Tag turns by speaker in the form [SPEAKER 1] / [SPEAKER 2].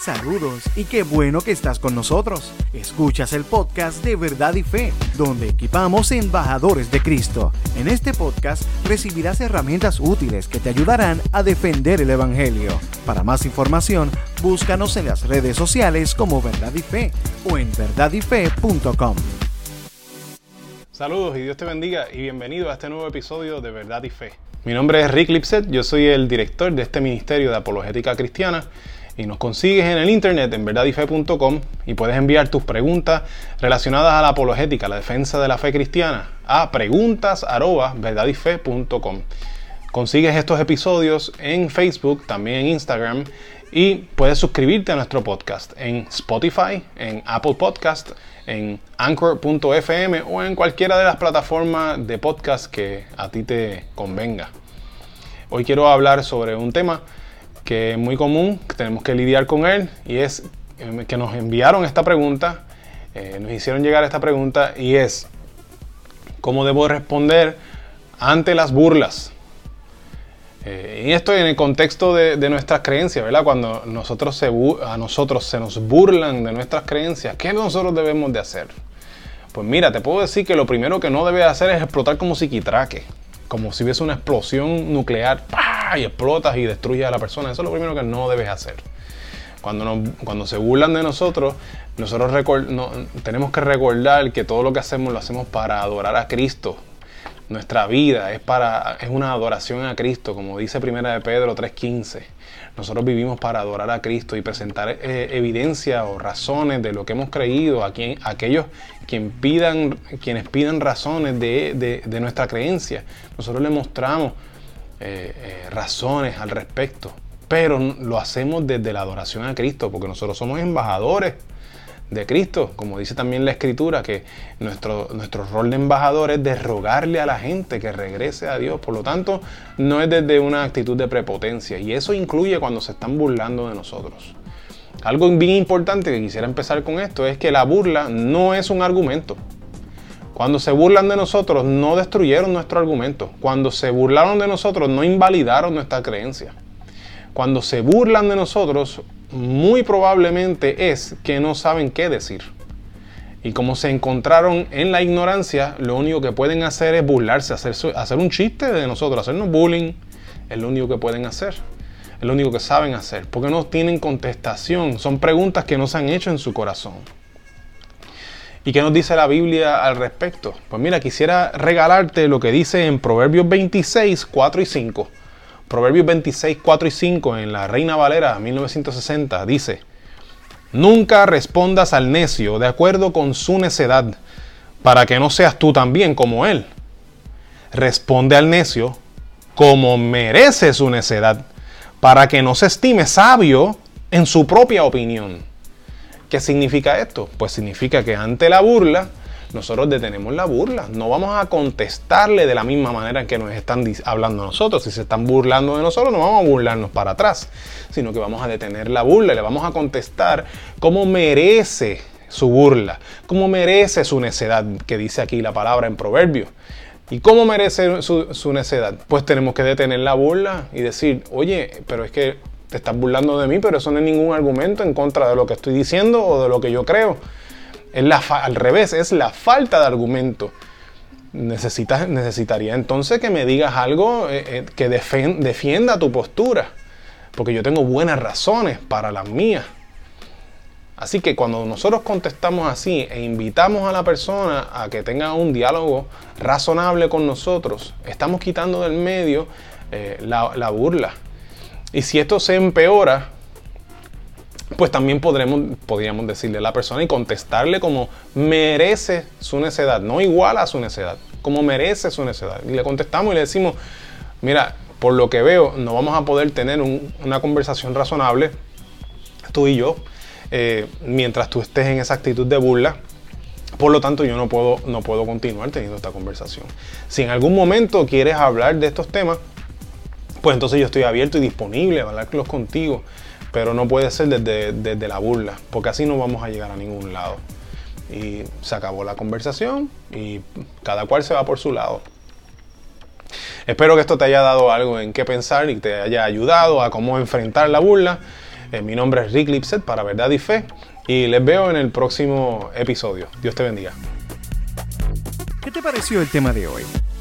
[SPEAKER 1] Saludos y qué bueno que estás con nosotros. Escuchas el podcast de Verdad y Fe, donde equipamos embajadores de Cristo. En este podcast recibirás herramientas útiles que te ayudarán a defender el Evangelio. Para más información, búscanos en las redes sociales como Verdad y Fe o en verdadyfe.com.
[SPEAKER 2] Saludos y Dios te bendiga y bienvenido a este nuevo episodio de Verdad y Fe. Mi nombre es Rick Lipset, yo soy el director de este Ministerio de Apologética Cristiana y nos consigues en el internet en verdadyfe.com y puedes enviar tus preguntas relacionadas a la apologética, la defensa de la fe cristiana, a preguntas@verdadyfe.com. Consigues estos episodios en Facebook, también en Instagram y puedes suscribirte a nuestro podcast en Spotify, en Apple Podcast, en anchor.fm o en cualquiera de las plataformas de podcast que a ti te convenga. Hoy quiero hablar sobre un tema que es muy común, tenemos que lidiar con él, y es eh, que nos enviaron esta pregunta, eh, nos hicieron llegar esta pregunta, y es, ¿cómo debo responder ante las burlas? Eh, y esto en el contexto de, nuestras creencias, ¿verdad? Cuando a nosotros se nos burlan de nuestras creencias, ¿qué nosotros debemos de hacer? Pues mira, te puedo decir que lo primero que no debes hacer es explotar como psiquitraque, como si hubiese una explosión nuclear y explotas y destruyes a la persona. Eso es lo primero que no debes hacer. Cuando, cuando se burlan de nosotros, nosotros tenemos que recordar que todo lo que hacemos lo hacemos para adorar a Cristo. Nuestra vida es, para, es una adoración a Cristo, como dice Primera de Pedro 3.15. Nosotros vivimos para adorar a Cristo y presentar eh, evidencia o razones de lo que hemos creído a, quien, aquellos quien pidan, quienes pidan razones de, de nuestra creencia. Nosotros le mostramos eh, eh, razones al respecto, pero lo hacemos desde la adoración a Cristo, porque nosotros somos embajadores de Cristo, como dice también la Escritura, que nuestro, nuestro rol de embajador es de rogarle a la gente que regrese a Dios. Por lo tanto, no es desde una actitud de prepotencia, y eso incluye cuando se están burlando de nosotros. Algo bien importante que quisiera empezar con esto es que la burla no es un argumento. Cuando se burlan de nosotros, no destruyeron nuestro argumento. Cuando se burlaron de nosotros, no invalidaron nuestra creencia. Cuando se burlan de nosotros, muy probablemente es que no saben qué decir. Y como se encontraron en la ignorancia, lo único que pueden hacer es burlarse, hacer, hacer un chiste de nosotros, hacernos bullying. Es lo único que pueden hacer. Es lo único que saben hacer. Porque no tienen contestación. Son preguntas que no se han hecho en su corazón. ¿Y qué nos dice la Biblia al respecto? Pues mira, quisiera regalarte lo que dice en Proverbios 26, 4 y 5. Proverbios 26, 4 y 5 en la Reina Valera 1960 dice, Nunca respondas al necio de acuerdo con su necedad, para que no seas tú también como él. Responde al necio como merece su necedad, para que no se estime sabio en su propia opinión. ¿Qué significa esto? Pues significa que ante la burla, nosotros detenemos la burla. No vamos a contestarle de la misma manera que nos están hablando nosotros. Si se están burlando de nosotros, no vamos a burlarnos para atrás, sino que vamos a detener la burla y le vamos a contestar como merece su burla, como merece su necedad, que dice aquí la palabra en Proverbio. ¿Y cómo merece su necedad? Pues tenemos que detener la burla y decir, oye, pero es que te estás burlando de mí, pero eso no es ningún argumento en contra de lo que estoy diciendo o de lo que yo creo. Es la al revés, es la falta de argumento. Necesitas, necesitaría entonces que me digas algo eh, eh, que defienda tu postura, porque yo tengo buenas razones para las mías. Así que cuando nosotros contestamos así e invitamos a la persona a que tenga un diálogo razonable con nosotros, estamos quitando del medio eh, la, la burla. Y si esto se empeora, pues también podríamos decirle a la persona y contestarle como merece su necedad, no igual a su necedad, como merece su necedad. Y le contestamos y le decimos, mira, por lo que veo, no vamos a poder tener una conversación razonable, tú y yo, eh, mientras tú estés en esa actitud de burla. Por lo tanto, yo no puedo, no puedo continuar teniendo esta conversación. Si en algún momento quieres hablar de estos temas, pues entonces yo estoy abierto y disponible a hablarlos contigo. Pero no puede ser desde, la burla, porque así no vamos a llegar a ningún lado. Y se acabó la conversación y cada cual se va por su lado. Espero que esto te haya dado algo en qué pensar y te haya ayudado a cómo enfrentar la burla. Eh, mi nombre es Rick Lipset para Verdad y Fe y les veo en el próximo episodio. Dios te bendiga.
[SPEAKER 1] ¿Qué te pareció el tema de hoy?